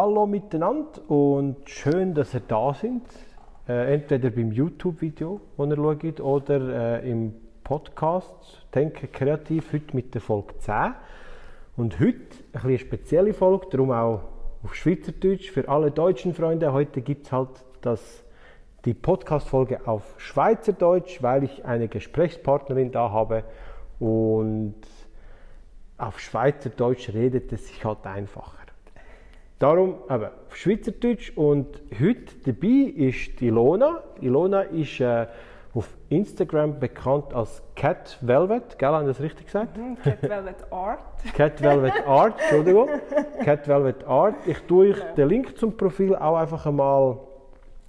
Hallo miteinander und schön, dass ihr da sind. Äh, entweder beim YouTube-Video, das ihr schaut, oder äh, im Podcast «Denke kreativ», heute mit der Folge 10. Und heute ein eine spezielle Folge, darum auch auf Schweizerdeutsch für alle deutschen Freunde. Heute gibt es halt das, die Podcast-Folge auf Schweizerdeutsch, weil ich eine Gesprächspartnerin da habe und auf Schweizerdeutsch redet es sich halt einfacher. Darum aber auf Schweizerdeutsch und heute dabei ist Ilona. Ilona ist äh, auf Instagram bekannt als Cat Velvet, gell, haben das richtig gesagt? Mhm, Cat Velvet Art. Cat Velvet Art, Entschuldigung. Cat Velvet Art. Ich tue euch den Link zum Profil auch einfach einmal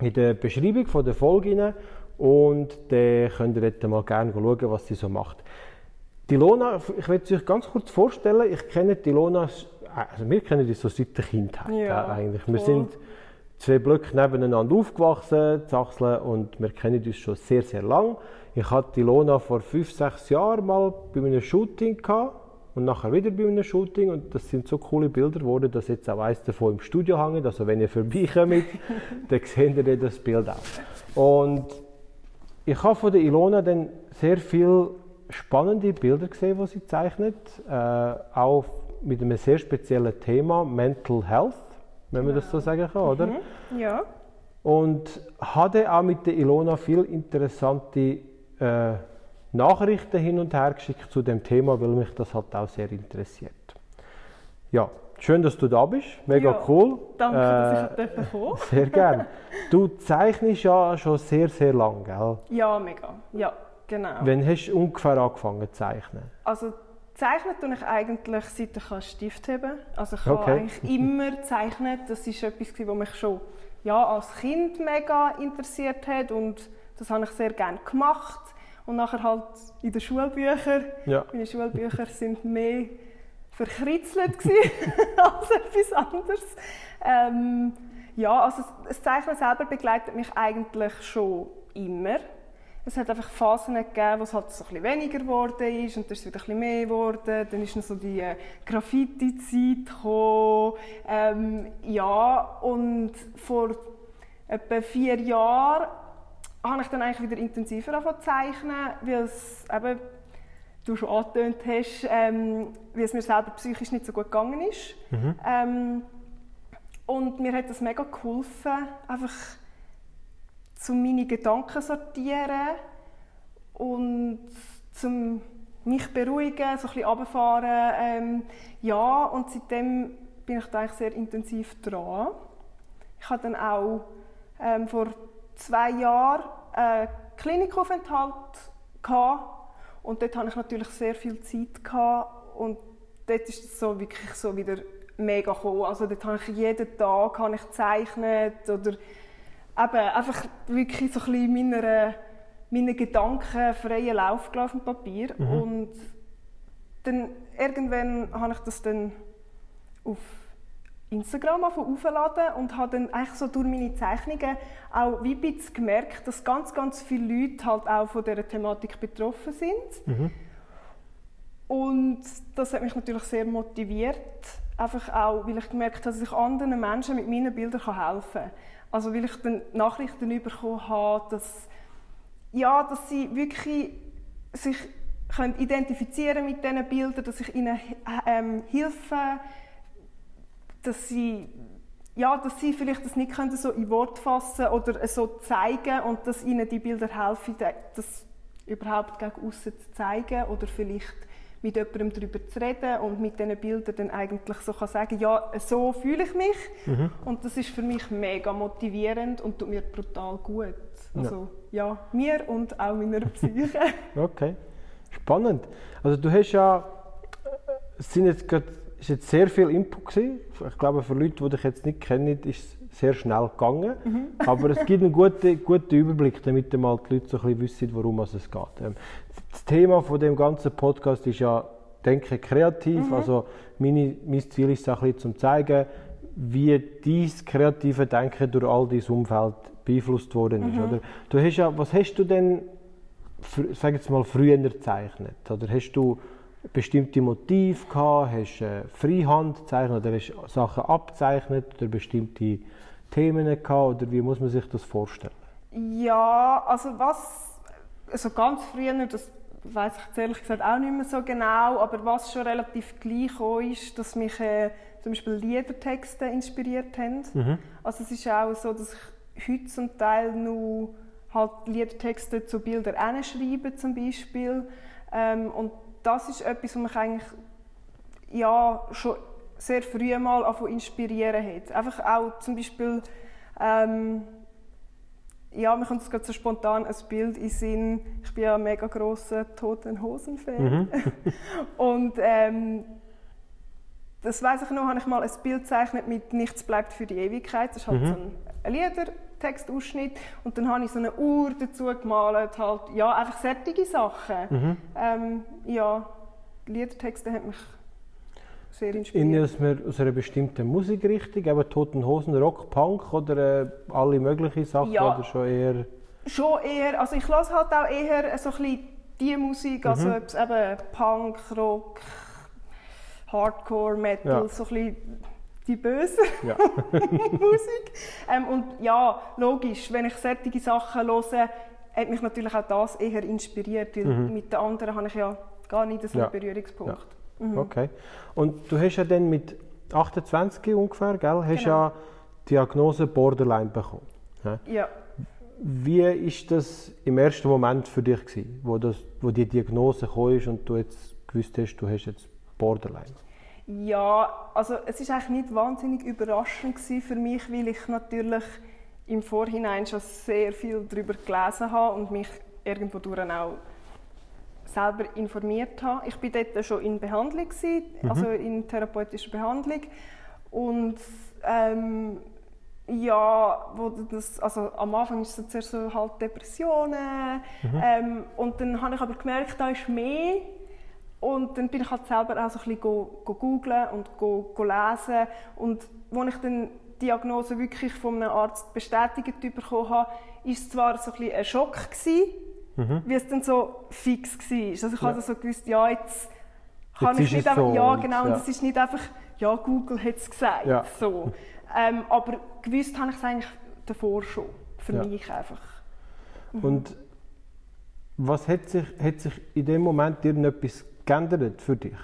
in der Beschreibung von der Folge rein und dann könnt ihr dort mal gerne schauen, was sie so macht. Die Ilona, ich werde sie euch ganz kurz vorstellen. Ich kenne die Ilona, also wir kennen die so seit der Kindheit Ja, eigentlich. Wir voll. sind zwei Blöcke nebeneinander aufgewachsen, Zachseln, und wir kennen uns schon sehr, sehr lang. Ich hatte die Ilona vor fünf, sechs Jahren mal bei einem Shooting gehabt und nachher wieder bei einem Shooting und das sind so coole Bilder geworden, dass jetzt auch eins davon im Studio hängt. Also wenn ihr vorbeikommt, dann seht ihr das Bild auch. Und ich habe von der Ilona dann sehr viele spannende Bilder gesehen, die sie zeichnet, äh, auch mit einem sehr speziellen Thema, Mental Health, wenn man das so sagen kann, oder? Ja. Und hatte auch mit der Ilona viel interessante äh, Nachrichten hin und her geschickt zu dem Thema, weil mich das halt auch sehr interessiert. Ja, schön, dass du da bist, mega Ja, cool. Danke, dass ich Äh, äh, kommen Sehr gern. Du zeichnest ja schon sehr, sehr lang, gell? Ja, mega. Ja, genau. Wann hast du ungefähr angefangen zu zeichnen? Also zeichnen tue ich eigentlich, seit ich einen Stift habe. Also ich habe Okay. eigentlich immer gezeichnet. Das ist etwas, was mich schon ja, als Kind mega interessiert hat und das habe ich sehr gerne gemacht. Und nachher halt in den Schulbüchern. Ja. Meine Schulbücher sind mehr verkritzelt als etwas anderes. Ähm, ja, also das- das Zeichnen selber begleitet mich eigentlich schon immer. Es hat einfach Phasen gegeben, wo es halt so ein bisschen weniger geworden ist und dann ist es wieder ein bisschen mehr geworden. Dann ist noch so die äh, Graffiti-Zeit gekommen. Ähm, ja, und vor etwa vier Jahren habe ich dann eigentlich wieder intensiver angefangen zu zeichnen, weil es eben, du schon angetönt hast, ähm, weil es mir selber psychisch nicht so gut gegangen ist. Ähm, und mir hat das mega geholfen, einfach zu meine Gedanken sortieren und zum mich beruhigen, so ein bisschen runterfahren. Ähm, ja, und seitdem bin ich da eigentlich sehr intensiv dran. Ich hatte dann auch ähm, vor zwei Jahren einen Klinikaufenthalt gehabt. und dort hatte ich natürlich sehr viel Zeit gehabt. und dort ist es so wirklich so wieder mega gekommen. Also dort habe ich jeden Tag habe ich gezeichnet oder eben einfach wirklich so ein bisschen meiner, meinen Gedanken freien Lauf gelassen auf dem Papier und dann irgendwann habe ich das dann auf Instagram aufzuladen und habe dann eigentlich so durch meine Zeichnungen auch wie ein gemerkt, dass ganz, ganz viele Leute halt auch von dieser Thematik betroffen sind. Und das hat mich natürlich sehr motiviert, einfach auch, weil ich gemerkt habe, dass ich anderen Menschen mit meinen Bildern helfen kann. Also weil ich dann Nachrichten bekommen habe, dass, ja, dass sie wirklich sich können identifizieren mit diesen Bildern, dass ich ihnen ähm, helfe, dass sie, ja, dass sie vielleicht das nicht können so in Wort fassen oder so zeigen und dass ihnen die Bilder helfen, das überhaupt gegen außen zu zeigen oder vielleicht mit jemandem darüber zu reden und mit diesen Bildern dann eigentlich so kann sagen, ja, so fühle ich mich und das ist für mich mega motivierend und tut mir brutal gut. Also ja, mir und auch meiner Psyche. Okay, spannend. Also du hast ja, es sind jetzt gerade, ist jetzt sehr viel Input gewesen. Ich glaube, für Leute, die dich jetzt nicht kennen, ist es sehr schnell gegangen. Aber es gibt einen guten, guten Überblick, damit mal die Leute so ein bisschen wissen, worum es geht. Ähm, Das Thema von dem ganzen Podcast ist ja Denke kreativ. Also meine, mein Ziel ist es ein bisschen, zu zeigen, wie dein kreative Denken durch all dein Umfeld beeinflusst worden ist. Oder? Du hast ja, was hast du denn, sag jetzt mal, früher gezeichnet? Oder hast du bestimmte Motive gehabt? Hast du äh, Freihand gezeichnet oder hast du Sachen abgezeichnet oder bestimmte Themen gehabt? Oder wie muss man sich das vorstellen? Ja, also was, also ganz früher, das weiß ich ehrlich gesagt auch nicht mehr so genau, aber was schon relativ gleich ist, dass mich äh, zum Beispiel Liedertexte inspiriert haben. Mhm. Also es ist auch so, dass ich heute zum Teil nur halt Liedertexte zu Bildern schreibe zum Beispiel. Ähm, und das ist etwas, was mich eigentlich ja, schon sehr früh mal inspirieren hat. Einfach auch zum Beispiel ähm, ja, mir kommt gerade so spontan ein Bild in Sinn. Ich bin ja ein mega grosser Toten Hosen-Fan. Mhm. und ähm, das weiß ich noch, habe ich mal ein Bild gezeichnet mit «Nichts bleibt für die Ewigkeit». Das ist halt mhm. so ein Liedertextausschnitt. Und dann habe ich so eine Uhr dazu gemalt. Halt, ja, einfach sättige Sachen. Mhm. Ähm, ja, Liedertexte haben mich sehr inspiriert. Aus einer, aus einer bestimmten Musikrichtung, eben Toten Hosen, Rock, Punk oder äh, alle möglichen Sachen ja, oder schon eher? Schon eher, also ich lasse halt auch eher so ein bisschen die Musik, also mhm. eben Punk, Rock, Hardcore, Metal, ja. so ein bisschen die böse ja. Musik. Ähm, und ja, logisch, wenn ich solche Sachen höre, hat mich natürlich auch das eher inspiriert, weil mhm. mit den anderen habe ich ja gar nicht so einen ja. Berührungspunkt. Mhm. Okay. Und du hast ja dann mit 28 ungefähr, gell, hast genau. ja Diagnose Borderline bekommen. Ja. ja. Wie ist das im ersten Moment für dich gewesen, wo, das, wo die Diagnose kam und du jetzt gewusst hast, du hast jetzt Borderline? Ja, also es ist eigentlich nicht wahnsinnig überraschend für mich, weil ich natürlich im Vorhinein schon sehr viel darüber gelesen habe und mich irgendwo auch selber informiert habe. Ich war dort schon in Behandlung, mhm. also in therapeutischer Behandlung. Und ähm, ja, wo das, also am Anfang ist es zuerst so halt Depressionen mhm. ähm, und dann habe ich aber gemerkt, da ist mehr und dann bin ich halt selber auch so ein bisschen go, go googlen und go, go lesen und als ich dann die Diagnose wirklich von einem Arzt bestätigt bekommen habe, war es zwar so ein, bisschen ein Schock gewesen, mhm. wie es dann so fix war. Also ich ja. habe so gewusst, ja, jetzt kann jetzt ich nicht einfach, so ja genau, und es ist nicht einfach, ja, Google hat es gesagt, ja. so. Ähm, aber gewusst habe ich es eigentlich davor schon, für ja. mich einfach. Mhm. Und was hat sich, hat sich in dem Moment irgendetwas geändert für dich?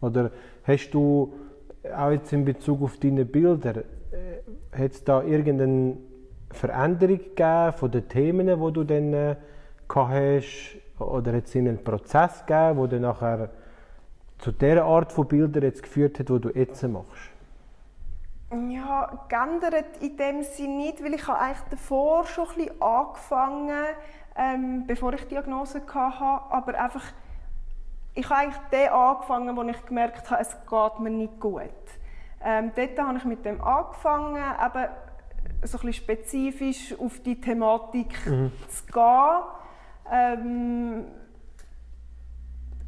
Oder hast du auch jetzt in Bezug auf deine Bilder, äh, hat es da irgendeine Veränderung gegeben von den Themen, die du dann äh, hast, oder hat es einen Prozess gegeben, der dann nachher zu der Art von Bildern jetzt geführt hat, die du jetzt machst? Ja, geändert in dem Sinne nicht, weil ich eigentlich davor schon ein bisschen angefangen ähm, bevor ich die Diagnose hatte, aber einfach, ich habe eigentlich den angefangen, wo ich gemerkt habe, es geht mir nicht gut. Ähm, dort habe ich mit dem angefangen, eben so ein bisschen spezifisch auf die Thematik mhm. zu gehen ähm,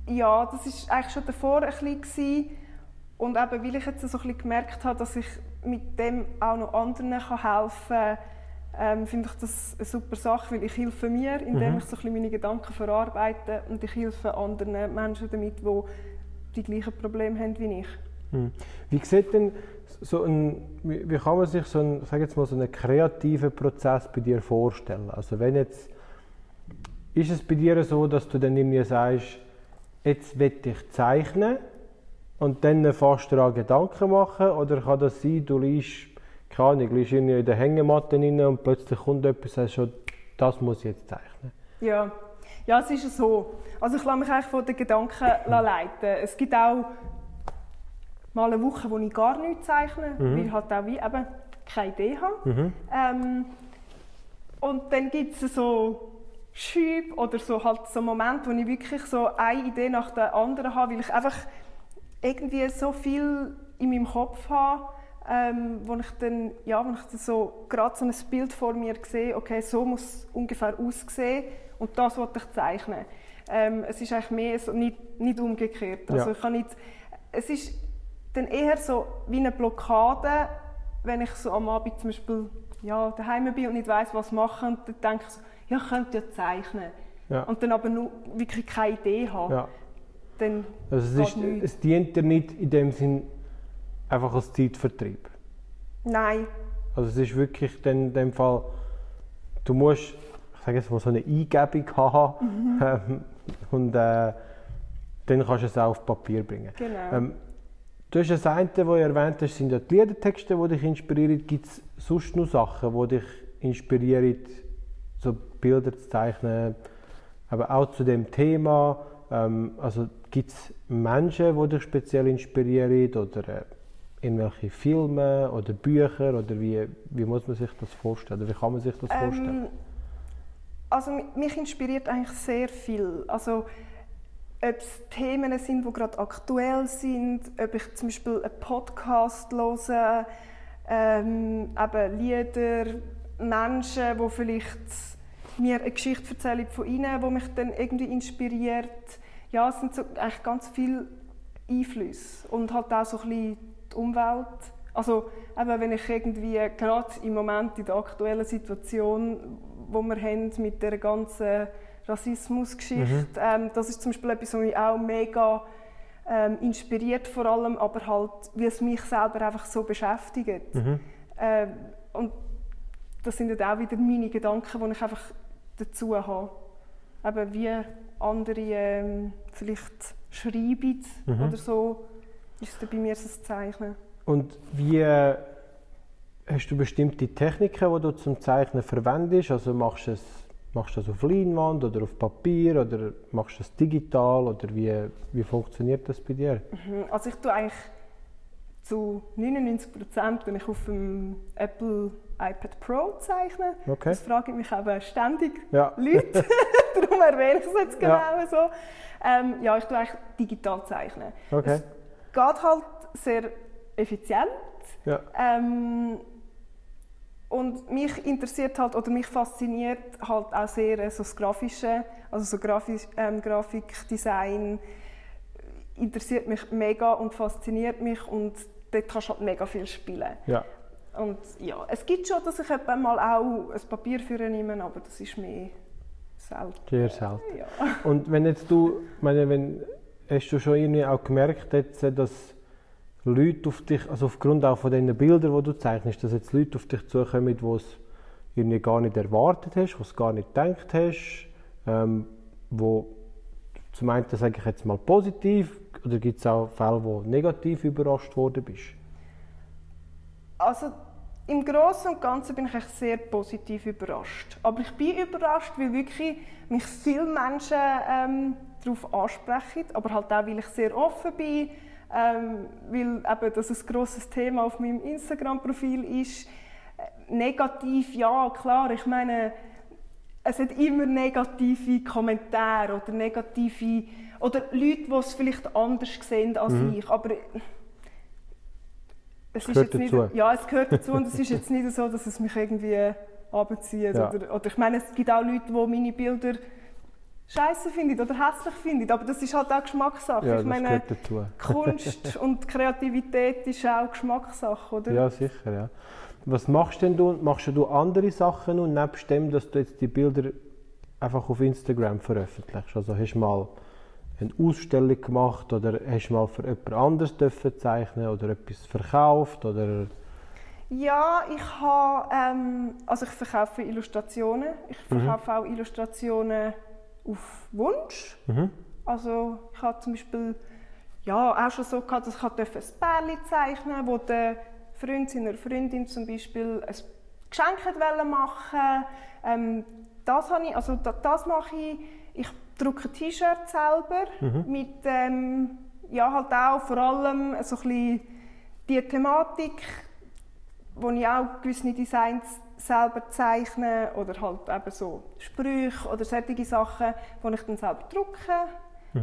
ja, das war eigentlich schon davor ein bisschen. Und eben, weil ich jetzt so ein bisschen gemerkt habe, dass ich mit dem auch noch anderen helfen kann, ähm, finde ich das eine super Sache, weil ich helfe mir, indem mhm. ich so ein bisschen meine Gedanken verarbeite und ich helfe anderen Menschen damit, die die gleichen Probleme haben wie ich. Mhm. Wie sieht denn so ein, wie kann man sich so einen, sag jetzt mal, so einen kreativen Prozess bei dir vorstellen? Also wenn jetzt ist es bei dir so, dass du dann irgendwie sagst, jetzt will ich zeichnen und dann fast daran Gedanken machen? Oder kann das sein, du liest, keine Ahnung, liest in der Hängematte rein und plötzlich kommt etwas und sagst das muss ich jetzt zeichnen? Ja. Ja, es ist so. Also ich lasse mich eigentlich von den Gedanken leiten. Es gibt auch mal eine Woche, wo ich gar nichts zeichne, mhm. weil ich halt auch wie eben keine Idee habe. Mhm. Ähm, und dann gibt es so Schübe oder so halt so Momente, wo ich wirklich so eine Idee nach der anderen habe, weil ich einfach irgendwie so viel in meinem Kopf habe, ähm, wo ich dann, ja, wo ich dann so gerade so ein Bild vor mir sehe, okay, so muss es ungefähr aussehen und das wollte ich zeichnen. Ähm, es ist eigentlich mehr so, nicht, nicht umgekehrt. Also ja. ich kann nicht, es ist dann eher so wie eine Blockade, wenn ich so am Abend zum Beispiel ja, daheim bin und nicht weiß, was machen, und dann denke ich so, ja, ich könnte ja zeichnen. Ja. Und dann aber nur wirklich keine Idee haben. Ja. dann Also es, ist, es dient dir nicht in dem Sinn einfach als Zeitvertrieb. Nein, Also es ist wirklich dann in dem Fall, du musst, ich sage jetzt mal, so eine Eingebung haben ähm, und äh, dann kannst du es auch auf Papier bringen. genau. Ähm, du hast das eine, das du erwähnt hast, sind ja die Liedertexte, die dich inspirieren. Gibt es sonst noch Sachen, die dich inspirieren, so Bilder zu zeichnen, aber auch zu dem Thema? Ähm, also gibt es Menschen, die dich speziell inspirieren oder äh, irgendwelche Filme oder Bücher oder wie, wie muss man sich das vorstellen? Oder wie kann man sich das vorstellen? Ähm, also mi- mich inspiriert eigentlich sehr viel. Also ob es Themen sind, die gerade aktuell sind, ob ich zum Beispiel einen Podcast höre, ähm, eben Lieder, Menschen, die vielleicht mir eine Geschichte erzählen von ihnen, die mich dann irgendwie inspiriert. Ja, es sind so eigentlich ganz viele Einflüsse und halt auch so ein bisschen die Umwelt. Also eben, wenn ich irgendwie gerade im Moment in der aktuellen Situation, wo wir haben mit der ganzen Rassismusgeschichte, ähm, das ist zum Beispiel etwas, was mich auch mega ähm, inspiriert vor allem, aber halt, wie es mich selber einfach so beschäftigt. Mhm. Ähm, und das sind dann auch wieder meine Gedanken, die ich einfach dazu habe. Eben wie andere ähm, vielleicht schreiben Mhm. oder so, ist bei mir das Zeichnen. Und wie äh, hast du bestimmte Techniken, die du zum Zeichnen verwendest? Also machst du es machst du das auf Leinwand oder auf Papier oder machst du es digital oder wie, wie funktioniert das bei dir? Mhm. Also ich tue eigentlich zu 99 Prozent ich auf dem Apple iPad Pro zeichnen. Okay. Das fragen mich eben ständig Ja. Leute, darum erwähne ich es jetzt genau Ja. so. Ähm, ja, ich tue eigentlich digital zeichnen. Okay. Es geht halt sehr effizient. Ja. Ähm, und mich interessiert halt oder mich fasziniert halt auch sehr äh, so das Grafische, also so Grafisch, ähm, Grafikdesign interessiert mich mega und fasziniert mich und dort kannst du halt mega viel spielen. ja. Und ja, es gibt schon, dass ich mal auch ein Papier für nehme, aber das ist mehr selten. Sehr selten. Ja. Und wenn jetzt du, meine, wenn, hast du schon irgendwie auch gemerkt, jetzt, äh, dass Leute auf dich, also aufgrund auch von den Bildern, die du zeichnest, dass jetzt Leute auf dich zukommen, die es irgendwie gar nicht erwartet hast, die es gar nicht gedacht hast, ähm, wo zum einen sage ich jetzt mal positiv, oder gibt es auch Fälle, wo negativ überrascht worden bist? Also im Großen und Ganzen bin ich echt sehr positiv überrascht. Aber ich bin überrascht, weil wirklich mich viele Menschen ähm, darauf ansprechen, aber halt auch, weil ich sehr offen bin, ähm, weil eben das ein grosses Thema auf meinem Instagram-Profil ist. Negativ, ja klar, ich meine, es hat immer negative Kommentare oder negative oder Leute, die es vielleicht anders sehen als ich, aber es gehört nicht, dazu. ja, es gehört dazu und es ist jetzt nicht so, dass es mich irgendwie abzieht. Ja. Oder, oder ich meine, es gibt auch Leute, die meine Bilder scheiße finden oder hässlich finden, aber das ist halt auch Geschmackssache. Ja, ich meine. Kunst und Kreativität ist auch Geschmackssache, oder? Ja, sicher, ja. Was machst denn du? Machst du andere Sachen und nebst dem, dass du jetzt die Bilder einfach auf Instagram veröffentlichst? Also hast du mal eine Ausstellung gemacht oder hast du mal für jemand anderes dürfen zeichnen oder etwas verkauft oder Ja, ich habe, ähm, also ich verkaufe Illustrationen. Ich verkaufe auch Illustrationen auf Wunsch. Mhm. Also ich habe zum Beispiel ja, auch schon so gehabt, dass ich halt ein Bärli zeichnen wo der Freund seiner Freundin zum Beispiel ein Geschenk machen ähm, das, habe ich, also da, das mache ich. Ich drucke T-Shirts selber mit ähm, ja, halt auch vor allem so ein bisschen die Thematik, wo ich auch gewisse Designs selber zeichne oder halt eben so Sprüche oder solche Sachen, die ich dann selber drucke.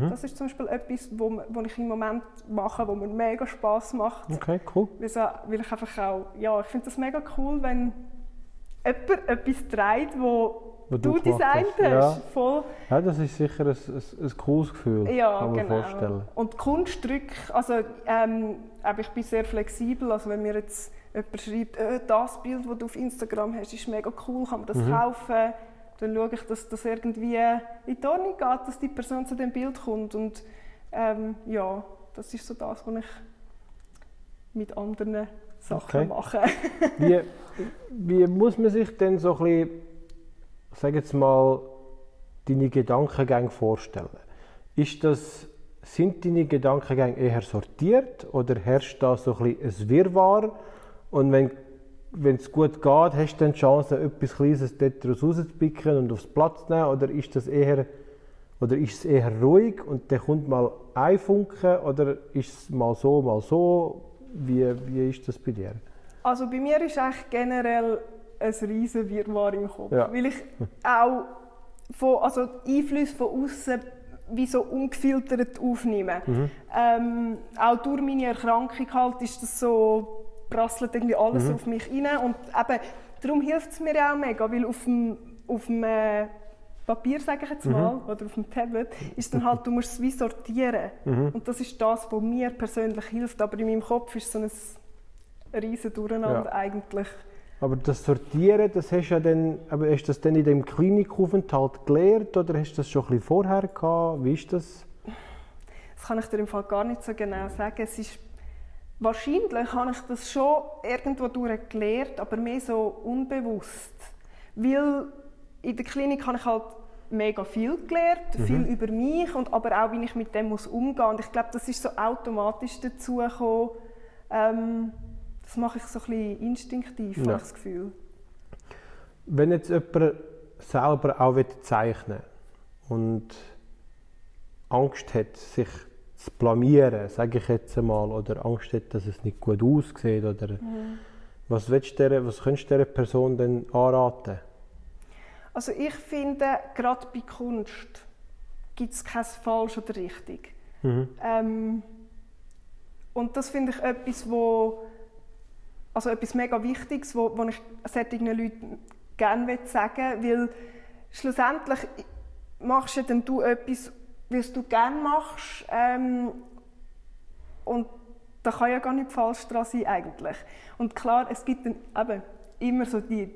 Das ist zum Beispiel etwas, wo, wo ich im Moment mache, wo mir mega Spaß macht. Okay, cool. Weil, ich einfach auch, ja, ich finde das mega cool, wenn jemand etwas trägt, Wo du du designt hast, ja. Voll. Ja, das ist sicher ein, ein, ein cooles Gefühl, Ja, kann man genau. vorstellen. Und Kunstdrücke, also ähm, ich bin sehr flexibel, also wenn mir jetzt jemand schreibt, äh, das Bild, das du auf Instagram hast, ist mega cool, kann man das Mhm. kaufen, dann schaue ich, dass das irgendwie in die Ordnung geht, dass die Person zu dem Bild kommt und Ähm, ja, das ist so das, was ich mit anderen Sachen Okay. mache. Wie, wie muss man sich denn so ein bisschen, sag jetzt mal, deine Gedankengänge vorstellen? Ist das, sind deine Gedankengänge eher sortiert oder herrscht da so ein bisschen ein Wirrwarr? Und wenn es gut geht, hast du dann die Chance, etwas Kleines daraus rauszupicken und aufs Platz zu nehmen? Oder ist, das eher, oder ist es eher ruhig und dann kommt mal ein Funke? Oder ist es mal so, mal so? Wie, wie ist das bei dir? Also bei mir ist eigentlich generell ein riesen Wirrwarr im Kopf, Ja. weil ich auch von, also Einflüsse von außen wie so ungefiltert aufnehme. Mhm. Ähm, auch durch meine Erkrankung halt ist das so prasselt irgendwie alles Mhm. auf mich rein und eben darum hilft es mir auch mega, weil auf dem, auf dem äh, Papier, sage ich Mhm. jetzt mal, oder auf dem Tablet, ist dann halt, du musst es wie sortieren. Mhm. Und das ist das, was mir persönlich hilft. Aber in meinem Kopf ist so ein riesen Durcheinander Ja. eigentlich. Aber das Sortieren, das hast du ja dann, aber hast du das dann in dem Klinikaufenthalt gelernt oder hast du das schon ein bisschen vorher gehabt? Wie ist das? Das kann ich dir im Fall gar nicht so genau sagen. Es ist, wahrscheinlich habe ich das schon irgendwo durch gelernt, aber mehr so unbewusst. Weil in der Klinik habe ich halt mega viel gelernt, viel über mich und aber auch, wie ich mit dem muss umgehen Und ich glaube, das ist so automatisch dazu gekommen. Ähm, das mache ich so ein bisschen instinktiv, Ja. habe ich das Gefühl. Wenn jetzt jemand selber auch will zeichnen und Angst hat, sich zu blamieren, sage ich jetzt einmal, oder Angst hat, dass es nicht gut aussieht, oder was, willst du der, was könntest du dieser Person denn anraten? Also ich finde, gerade bei Kunst gibt es kein falsch oder richtig. Mhm. Ähm, und das finde ich etwas, wo, also etwas mega Wichtiges, wo, wo ich solchen Leuten gerne sagen will, weil schlussendlich machst ja dann du etwas, was du gerne machst ähm, und da kann ja gar nicht falsch dran sein eigentlich. Und klar, es gibt dann eben immer so die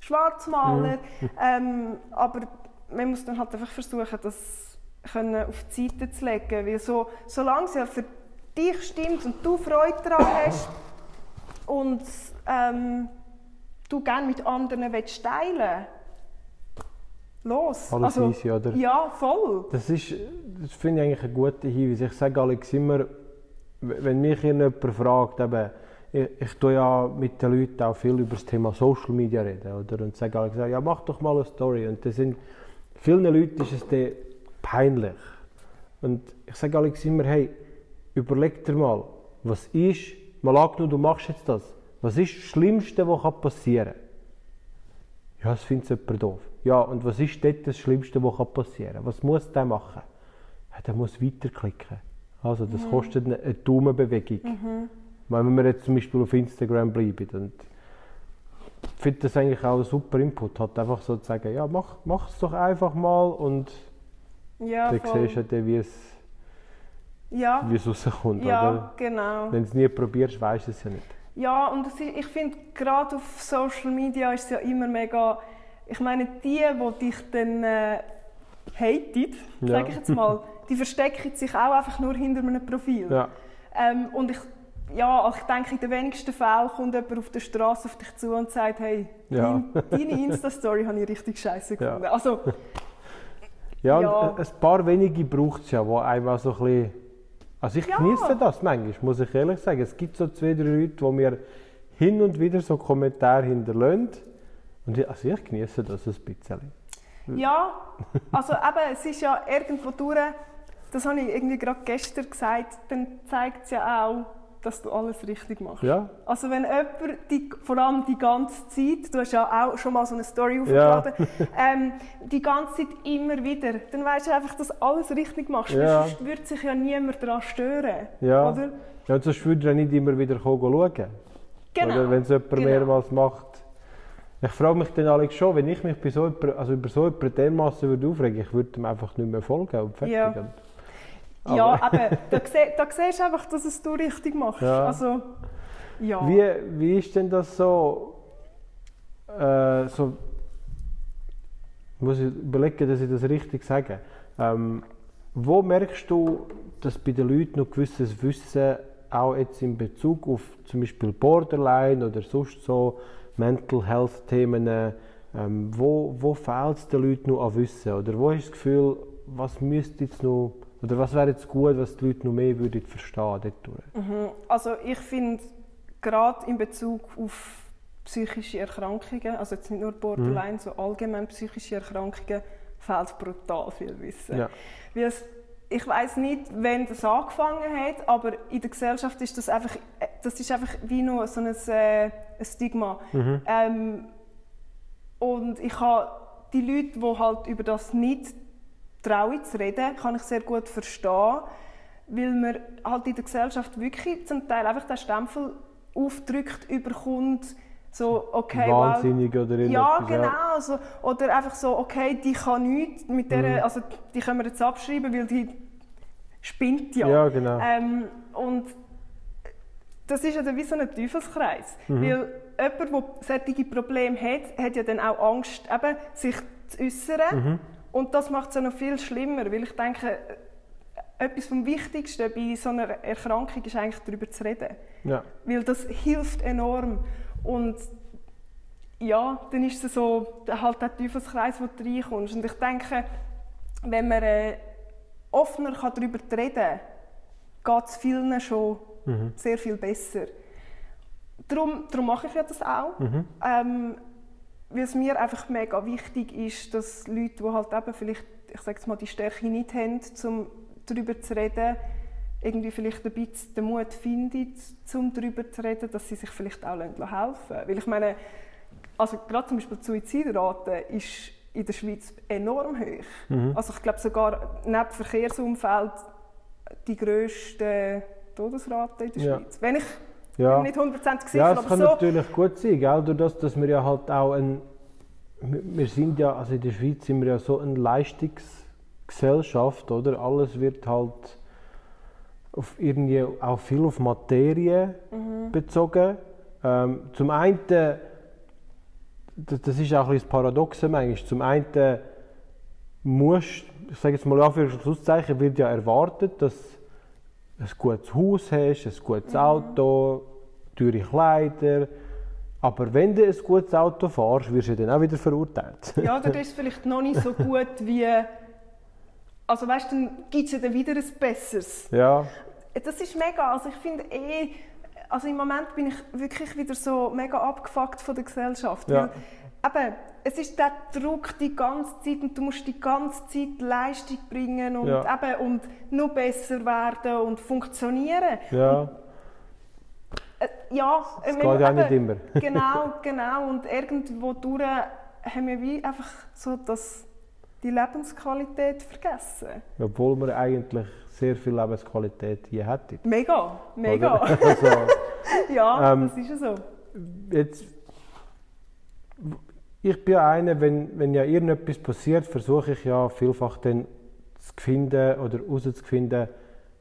Schwarzmaler, ähm, aber man muss dann halt einfach versuchen, das können auf die Seite zu legen, weil so, solange es ja für dich stimmt und du Freude daran hast und ähm, du gerne mit anderen willst teilen los. Alles easy, oder? Ja, voll. Das ist, das finde ich eigentlich ein guter Hinweis. Ich sage Alex immer, wenn mich jemand fragt, eben, ich, ich tue ja mit den Leuten auch viel über das Thema Social Media reden, oder? Und sage Alex, ja, mach doch mal eine Story. Und das sind, vielen Leuten ist es dann peinlich. Und ich sage Alex immer, hey, überleg dir mal, was ist, mal angenommen, du machst jetzt das, was ist das Schlimmste, was passieren kann? Ja, das findet jemand doof. Ja, und was ist dort das Schlimmste, was passieren kann? Was muss der machen? Ja, der muss weiterklicken. Also, das kostet eine, eine Daumenbewegung. Wenn wir jetzt zum Beispiel auf Instagram bleiben. Und ich finde das eigentlich auch ein super Input. Halt einfach so zu sagen, ja, mach, es doch einfach mal und Ja, dann voll. siehst du dann, wie es, ja, wie es rauskommt. ja Oder? genau. Wenn du es nie probierst, weißt du es ja nicht. Ja, und ist, ich finde, gerade auf Social Media ist es ja immer mega. Ich meine, die, die dich dann äh, haten, Ja. sage ich jetzt mal, die verstecken sich auch einfach nur hinter einem Profil. Ja, Ähm, und ich, ja, also ich denke, in den wenigsten Fällen kommt jemand auf der Straße auf dich zu und sagt: Hey, Ja. dein, deine Insta-Story habe ich richtig scheiße Ja. gefunden. Also, ja, Ja. Und ein paar wenige braucht es ja, die einem auch so ein bisschen... Also ich Ja. genieße das manchmal, muss ich ehrlich sagen. Es gibt so zwei, drei Leute, die mir hin und wieder so Kommentare hinterlassen. Und ich, also ich genieße das ein bisschen. Ja, also eben, es ist ja irgendwo durch, das habe ich irgendwie gerade gestern gesagt, dann zeigt es ja auch, dass du alles richtig machst. Ja, Also wenn jemand, die, vor allem die ganze Zeit, du hast ja auch schon mal so eine Story aufgeladen, ähm, die ganze Zeit immer wieder, dann weißt du einfach, dass du alles richtig machst. Ja. Sonst würde sich ja niemand daran stören. ja. Oder? ja und sonst würde er nicht immer wieder schauen. Genau. Oder wenn es jemand genau. mehrmals macht. Ich frage mich dann Alex schon, wenn ich mich bei so jemand, also über so jemanden dermassen würde aufregen, ich würde ihm einfach nicht mehr folgen und fertig. Ja. Und- Ja, aber da, da siehst du einfach, dass es du richtig machst. Ja. Also, ja. Wie, wie ist denn das so, äh, so, muss ich überlegen, dass ich das richtig sage. Ähm, Wo merkst du, dass bei den Leuten noch gewisses Wissen auch jetzt in Bezug auf zum Beispiel Borderline oder sonst so Mental Health Themen, ähm, wo, wo fehlt es den Leuten noch an Wissen? Oder wo hast du das Gefühl, was müsste jetzt noch, oder was wäre jetzt gut, was die Leute noch mehr würden verstehen dort? Mhm. Also ich finde, gerade in Bezug auf psychische Erkrankungen, also jetzt nicht nur Borderline, mhm. so allgemein psychische Erkrankungen, fehlt brutal viel Wissen. Ja. Weil es, ich weiß nicht, wann das angefangen hat, aber in der Gesellschaft ist das einfach, das ist einfach wie nur so ein, äh, ein Stigma. Mhm. Ähm, und ich habe die Leute, die halt über das nicht trauen zu reden, kann ich sehr gut verstehen, weil man halt in der Gesellschaft wirklich zum Teil einfach den Stempel aufdrückt, überkommt, so, okay, Wahnsinnig well, oder Ja, genau. So, oder einfach so, okay, die kann nichts, mit der, mhm. also die können wir jetzt abschreiben, weil die spinnt ja. Ja, genau. Ähm, und das ist ja dann wie so ein Teufelskreis. Mhm. Weil jemand, der solche Probleme hat, hat ja dann auch Angst, eben, sich zu äußern. Mhm. Und das macht es ja noch viel schlimmer, weil ich denke, etwas vom Wichtigsten bei so einer Erkrankung ist eigentlich darüber zu reden. Ja. Weil das hilft enorm. Und ja, dann ist es so halt der Teufelskreis, wo du reinkommst. Und ich denke, wenn man äh, offener kann darüber reden kann, geht es vielen schon mhm. sehr viel besser. Darum, darum mache ich ja das auch. Mhm. Ähm, weil es mir einfach mega wichtig ist, dass Leute, die halt eben vielleicht, ich sage mal, die Stärke nicht haben, um darüber zu reden, irgendwie vielleicht ein bisschen den Mut finden, um darüber zu reden, dass sie sich vielleicht auch helfen lassen. Weil ich meine, also gerade zum Beispiel die Suizidrate ist in der Schweiz enorm hoch. Mhm. Also ich glaube sogar neben Verkehrsumfeld die grösste Todesrate in der ja. Schweiz. Wenn ich ja. nicht 100% gesehen Ja, das kann so natürlich gut sein, gell? durch das, dass wir ja halt auch ein, wir sind ja, also in der Schweiz sind wir ja so eine Leistungsgesellschaft, oder? Alles wird halt auf irgendwie auch viel auf Materie mhm. bezogen. Ähm, zum einen, das, das ist auch ein das Paradoxe manchmal, zum einen musst, ich sage jetzt mal für Schlusszeichen, wird ja erwartet, dass du ein gutes Haus hast, ein gutes mhm. Auto, teure Kleider, aber wenn du ein gutes Auto fährst, wirst du dann auch wieder verurteilt. Ja, dann ist es vielleicht noch nicht so gut wie also weißt, dann gibt es ja dann wieder ein Besseres. Ja. Das ist mega. Also ich finde eh, also im Moment bin ich wirklich wieder so mega abgefuckt von der Gesellschaft. Ja. Weil, eben, es ist der Druck die ganze Zeit und du musst die ganze Zeit Leistung bringen und, ja. eben, und noch besser werden und funktionieren. Ja. Und, ja, das geht ja nicht immer. genau, genau. Und irgendwo durch haben wir wie einfach so das die Lebensqualität vergessen. Obwohl wir eigentlich sehr viel Lebensqualität hier hätten. Mega, mega. Also, ja, ähm, das ist ja so. Jetzt, ich bin ja einer, wenn, wenn ja irgendetwas passiert, versuche ich ja vielfach dann zu finden oder herauszufinden,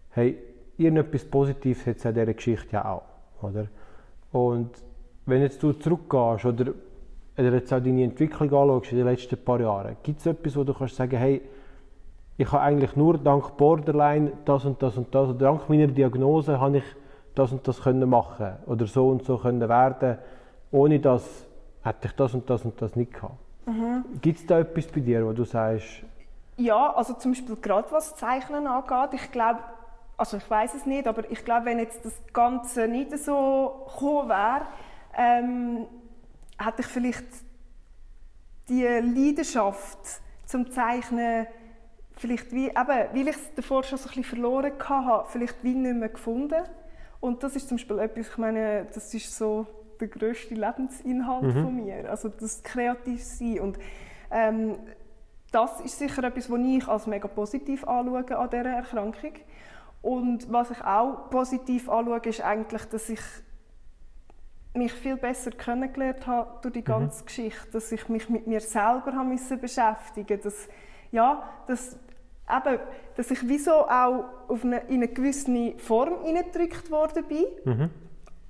hey, irgendetwas Positives hat es in dieser Geschichte ja auch. Oder? Und wenn jetzt du zurückgehst oder oder jetzt auch deine Entwicklung anschaust in den letzten paar Jahren, gibt es etwas, wo du kannst sagen, hey, ich habe eigentlich nur dank Borderline das und das und das, oder dank meiner Diagnose habe ich das und das können machen oder so und so können werden, ohne das hätte ich das und das und das nicht gehabt. Mhm. Gibt es da etwas bei dir, wo du sagst? Ja, also zum Beispiel gerade was Zeichnen angeht, ich glaube, also ich weiß es nicht, aber ich glaube, wenn jetzt das Ganze nicht so gekommen wäre, ähm, hätte ich vielleicht die Leidenschaft zum Zeichnen vielleicht wie, eben, weil ich es davor schon so ein bisschen verloren hatte, vielleicht wie nicht mehr gefunden. Und das ist zum Beispiel etwas, ich meine, das ist so der grösste Lebensinhalt mhm. von mir, also das kreativ sein. Und ähm, das ist sicher etwas, was ich als mega positiv anschaue an dieser Erkrankung. Und was ich auch positiv anschaue, ist eigentlich, dass ich mich viel besser kennengelernt habe durch die mhm. ganze mhm. Geschichte, dass ich mich mit mir selber haben müssen beschäftigen, dass ja, dass eben, dass ich wieso auch auf eine, in eine gewisse Form hineingedrückt worden bin, mhm.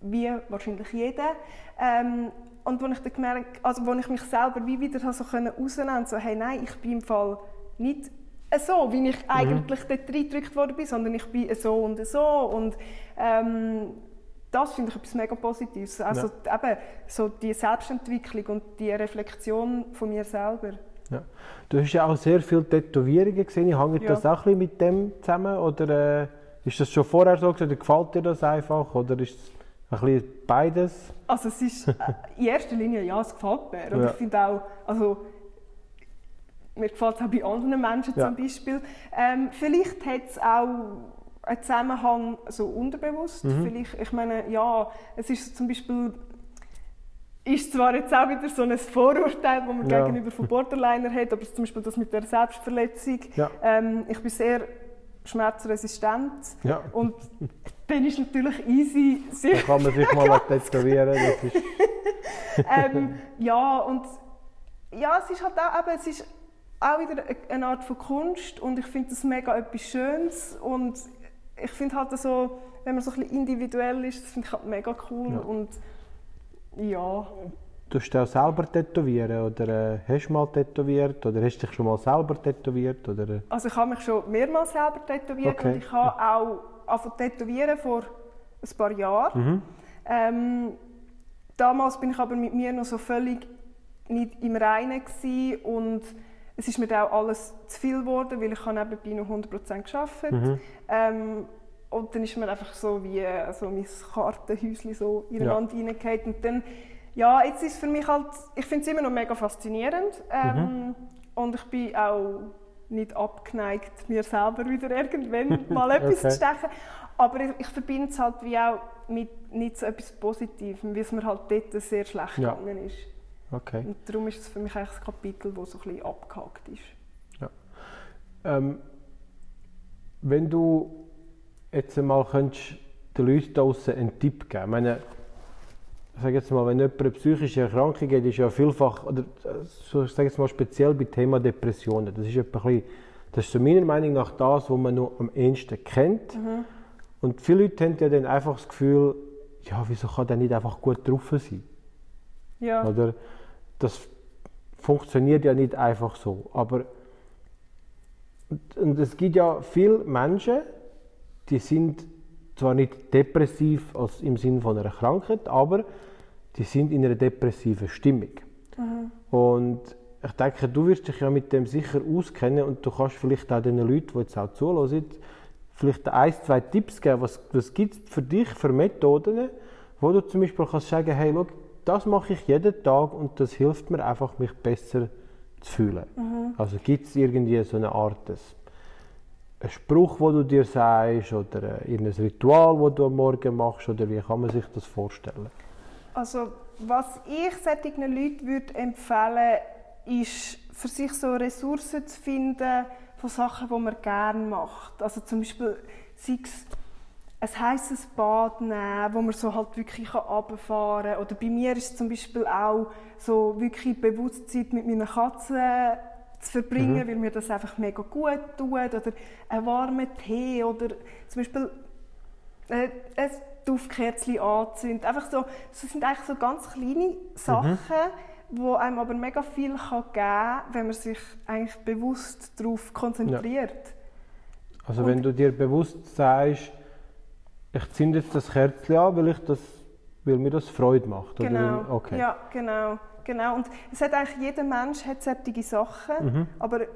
wie wahrscheinlich jeder. Ähm, und wo ich dann gemerkt, also wo ich mich selber wie wieder so können rausnehmen so hey nein, ich bin im Fall nicht so, wie ich eigentlich dort reingedrückt worden bin, sondern ich bin so und so und ähm, das finde ich etwas mega Positives. Also ja. eben so die Selbstentwicklung und die Reflexion von mir selber. Ja. Du hast ja auch sehr viele Tätowierungen gesehen. Hängt ja. das auch ein mit dem zusammen? Oder äh, ist das schon vorher so oder gefällt dir das einfach? Oder ist es ein bisschen beides? Also es ist äh, in erster Linie, ja, es gefällt mir. Und ja. ich finde auch, also mir gefällt es auch bei anderen Menschen ja. zum Beispiel. Ähm, vielleicht hat es auch einen Zusammenhang so unterbewusst. Mhm. Vielleicht, ich meine, ja, es ist zum Beispiel ist zwar jetzt auch wieder so ein Vorurteil, das man ja. gegenüber von Borderliner hat, aber zum Beispiel das mit der Selbstverletzung. Ja. Ähm, ich bin sehr schmerzresistent ja. und dann ist natürlich easy. Da kann man sich mal tätowieren. ähm, ja und ja, es ist halt auch, eben, es ist auch wieder eine Art von Kunst und ich finde das mega etwas Schönes und ich finde halt so, wenn man so ein bisschen individuell ist, das finde ich halt mega cool und ja. Du hast auch selber tätowieren oder äh, hast du mal tätowiert oder hast dich schon mal selber tätowiert? Oder? Äh? Also ich habe mich schon mehrmals selber tätowiert okay. und ich habe auch angefangen tätowieren vor ein paar Jahren. Mhm. Ähm, damals bin ich aber mit mir noch so völlig nicht im Reinen und es ist mir auch alles zu viel geworden, weil ich nebenbei noch 100% gearbeitet mhm. ähm, und dann ist mir einfach so wie also mein Kartenhäuschen so ineinander ja. reingehauen. Und dann, ja, jetzt ist für mich halt, ich finde es immer noch mega faszinierend. Ähm, mhm. Und ich bin auch nicht abgeneigt, mir selber wieder irgendwann mal etwas okay. zu stechen. Aber ich, ich verbinde es halt wie auch mit nicht so etwas Positivem, weil es mir halt dort sehr schlecht ja. gegangen ist. Okay. Und darum ist es für mich eigentlich das Kapitel, das so ein bisschen abgehakt ist. Ja. Ähm, wenn du jetzt einmal könntest den Leuten draußen einen Tipp geben? Ich meine, ich sage jetzt mal, wenn jemand eine psychische Erkrankung hat, ist ja vielfach, oder ich sage jetzt mal speziell bei Thema Depressionen, das ist, ein bisschen, das ist so meiner Meinung nach das, was man noch am ehesten kennt. Mhm. Und viele Leute haben ja dann einfach das Gefühl, ja, wieso kann der nicht einfach gut drauf sein? Ja. Oder das funktioniert ja nicht einfach so. Aber und es gibt ja viele Menschen, die sind zwar nicht depressiv als im Sinne von einer Krankheit, aber die sind in einer depressiven Stimmung. Mhm. Und ich denke, du wirst dich ja mit dem sicher auskennen und du kannst vielleicht auch den Leuten, die jetzt auch zuhören, vielleicht ein, zwei Tipps geben, was, was gibt es für dich für Methoden, wo du zum Beispiel kannst sagen, hey, schau, das mache ich jeden Tag und das hilft mir einfach, mich besser zu fühlen. Mhm. Also gibt es irgendwie so eine Art des ein Spruch, wo du dir sagst oder ein Ritual, das du am Morgen machst oder wie kann man sich das vorstellen? Also was ich solchen Leuten würde empfehlen ist, für sich so Ressourcen zu finden von Sachen, die man gerne macht. Also zum Beispiel sei es ein heißes Bad nehmen, wo man so halt wirklich runterfahren kann. Oder bei mir ist es zum Beispiel auch so wirklich Bewusstsein mit meiner Katze zu verbringen, mhm. weil mir das einfach mega gut tut. Oder einen warmen Tee oder zum Beispiel äh, ein Duftkerzchen anzünden. Einfach so, das sind eigentlich so ganz kleine Sachen, mhm. wo einem aber mega viel kann geben kann, wenn man sich eigentlich bewusst darauf konzentriert. Ja. Also Und wenn du dir bewusst sagst, ich zünde jetzt das Kerzchen an, weil, ich das, weil mir das Freude macht. Genau, oder? Okay. ja, genau. Genau, und es hat eigentlich, jeder Mensch hat solche Sachen, mhm. aber äh,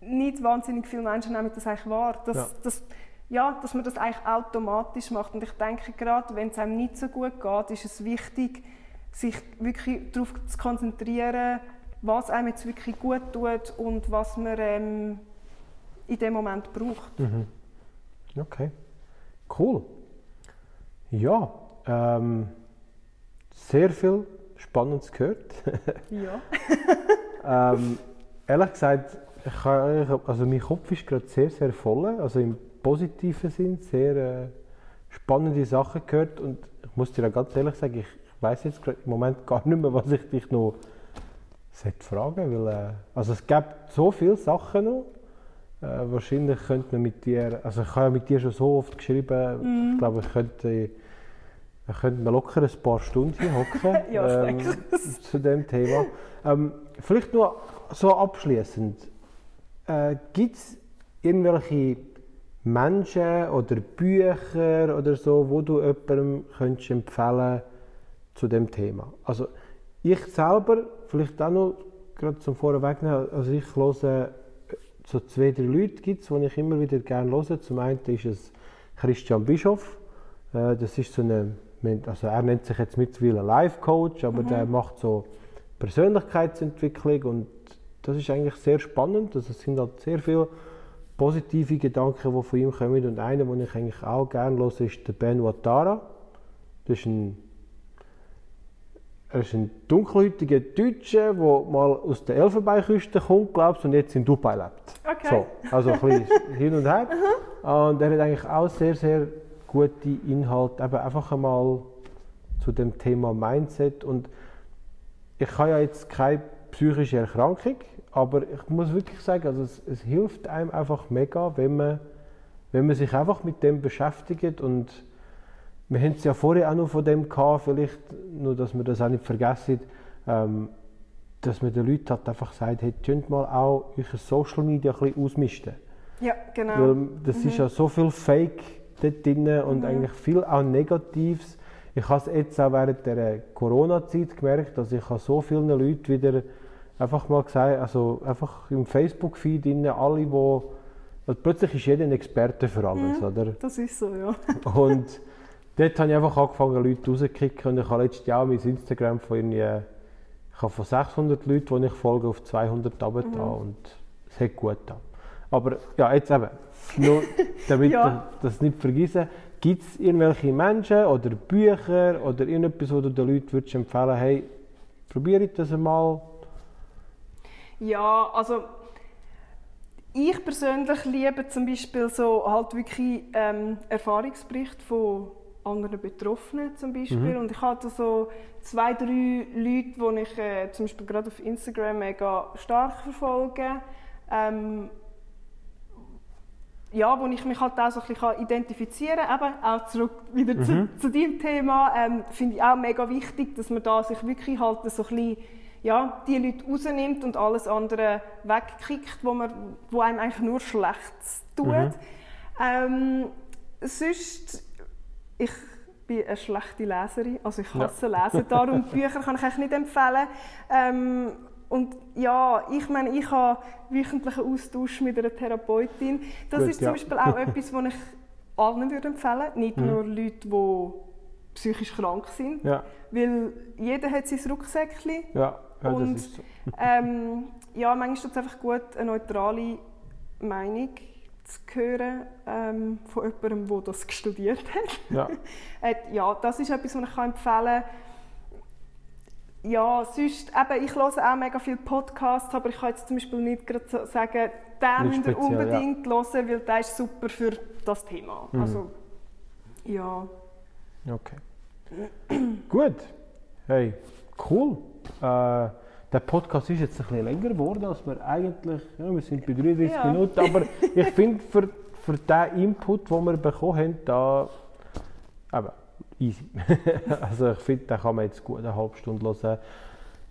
nicht wahnsinnig viele Menschen nehmen das eigentlich wahr. Dass, ja. Dass, ja, dass man das eigentlich automatisch macht. Und ich denke, gerade wenn es einem nicht so gut geht, ist es wichtig, sich wirklich darauf zu konzentrieren, was einem jetzt wirklich gut tut und was man ähm, in dem Moment braucht. Mhm. Okay, cool. Ja, ähm, sehr viel Spannendes gehört. ja. ähm, ehrlich gesagt, ich also mein Kopf ist gerade sehr, sehr voll. Also im positiven Sinn sehr äh, spannende Sachen gehört. Und ich muss dir ganz ehrlich sagen, ich, ich weiß jetzt im Moment gar nicht mehr, was ich dich noch fragen weil äh, Also es gibt so viele Sachen noch. Äh, wahrscheinlich könnte man mit dir, also ich habe ja mit dir schon so oft geschrieben, mm. ich glaube, ich könnte da könnten wir locker ein paar Stunden hier hocken ja, ähm, zu dem Thema. Ähm, vielleicht nur so abschließend. Äh, Gibt es irgendwelche Menschen oder Bücher oder so, wo du jemandem könntest empfehlen zu dem Thema? Also ich selber, vielleicht auch noch gerade zum Vorwegnehmen, also ich höre so zwei, drei Leute gibt die ich immer wieder gerne höre. Zum einen ist es Christian Bischoff. Äh, das ist so eine, also er nennt sich jetzt mittlerweile Life Coach, aber mhm. der macht so Persönlichkeitsentwicklung und das ist eigentlich sehr spannend. Also es sind halt sehr viele positive Gedanken, die von ihm kommen. Und einer, den ich eigentlich auch gerne höre, ist der Ben Watara. Das ist ein, er ist ein dunkelhäutiger Deutscher, der mal aus der Elfenbeinküste kommt, glaubst und jetzt in Dubai lebt. Okay. So, also ein bisschen hin und her. und er hat eigentlich auch sehr, sehr gute Inhalte, eben einfach einmal zu dem Thema Mindset. Und ich habe ja jetzt keine psychische Erkrankung, aber ich muss wirklich sagen, also es, es, hilft einem einfach mega, wenn man, wenn man sich einfach mit dem beschäftigt und wir haben es ja vorher auch noch von dem gehabt, vielleicht, nur dass wir das auch nicht vergessen, ähm, dass man den Leuten halt einfach sagt, hey, könnt mal auch euer Social Media ein bisschen ausmisten. Ja, genau. Weil das mhm. ist ja so viel Fake dort drin und mhm. eigentlich viel auch Negatives. Ich habe es jetzt auch während der Corona-Zeit gemerkt, dass ich so vielen Leuten wieder einfach mal gesagt, also einfach im Facebook-Feed alle, die also plötzlich ist jeder ein Experte für alles, mhm, oder? Das ist so, ja. Und dort habe ich einfach angefangen, Leute rauszukicken und ich habe letztes Jahr mein Instagram von irgendwie, ich habe von 600 Leuten, die ich folge, auf 200 runtergetan mhm. und es hat gut getan. Aber ja, jetzt eben, nur damit ja. das nicht vergessen, gibt es irgendwelche Menschen oder Bücher oder irgendetwas, wo du den Leuten würdest empfehlen hey, probiere das einmal, ja, also ich persönlich liebe zum Beispiel so halt wirklich ähm, Erfahrungsberichte von anderen Betroffenen zum Beispiel. Mhm. Und ich hatte so zwei, drei Leute, die ich äh, zum Beispiel gerade auf Instagram mega stark verfolge. Ähm, ja, wo ich mich halt auch so ein bisschen identifizieren kann, eben auch zurück wieder mhm. zu, zu deinem Thema, ähm, finde ich auch mega wichtig, dass man da sich wirklich halt so ein bisschen ja, die Leute rausnimmt und alles andere wegkickt, wo, man, wo einem eigentlich nur Schlechtes tut. Mhm. Ähm, sonst, ich bin eine schlechte Leserin, also ich hasse ja. Lesen, darum Bücher kann ich eigentlich nicht empfehlen. Ähm, und ja, ich meine, ich habe wöchentlichen Austausch mit einer Therapeutin. Das Gut, ist zum ja. Beispiel auch etwas, was ich allen würde empfehlen würde, nicht mhm. nur Leute, die psychisch krank sind. Ja. Weil jeder hat sein Rucksäckchen. Ja. Ja, und so. ähm, ja, manchmal ist es einfach gut, eine neutrale Meinung zu hören ähm, von jemandem, der das studiert hat. Ja. äh, ja, das ist etwas, was ich empfehlen kann. Ja, sonst, eben, ich höre auch mega viele Podcasts, aber ich kann jetzt zum Beispiel nicht gerade sagen, den müsst ihr unbedingt ja. hören, weil der ist super für das Thema. Mhm. Also, ja. Okay. Gut. Hey, cool. Äh, der Podcast ist jetzt ein bisschen länger geworden, als wir eigentlich, ja, wir sind bei 33 ja. Minuten, aber ich finde, für, für den Input, den wir bekommen haben, da, eben, easy. also ich finde, da kann man jetzt gut eine halbe Stunde hören.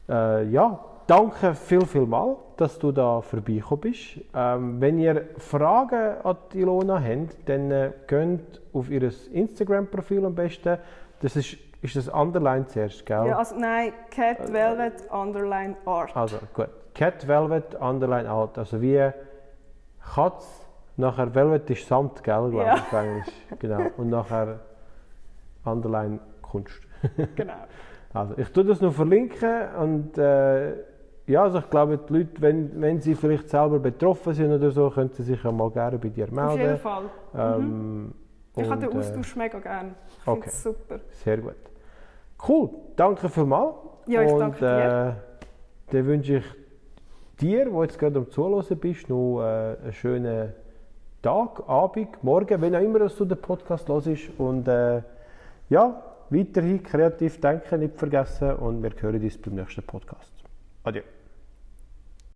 Äh, ja, danke viel, viel mal, dass du da vorbeigekommen bist. Ähm, wenn ihr Fragen an Ilona habt, dann äh, geht auf ihr Instagram-Profil am besten. Das ist ist das Underline zuerst, gell? Ja, also nein, Cat Velvet Underline Art. Also gut. Cat Velvet Underline Art. Also wie Katz, nachher Velvet ist Samt, gell? Ja. Ich, Englisch. Genau. Und nachher Underline Kunst. genau. Also ich tue das noch verlinken und äh, ja, also ich glaube, die Leute, wenn, wenn sie vielleicht selber betroffen sind oder so, können sie sich ja mal gerne bei dir melden. Auf jeden Fall. Ähm, mhm. Ich habe den äh, Austausch äh, mega gerne. Ich okay. finde es super. Sehr gut. Cool, danke vielmals. Ja, ich danke dir. Äh, dann wünsche ich dir, wo jetzt gerade am Zuhören bist, noch äh, einen schönen Tag, Abend, Morgen, wenn auch immer dass du den Podcast hörst. Und äh, ja, weiterhin kreativ denken, nicht vergessen und wir hören uns beim nächsten Podcast. Adieu.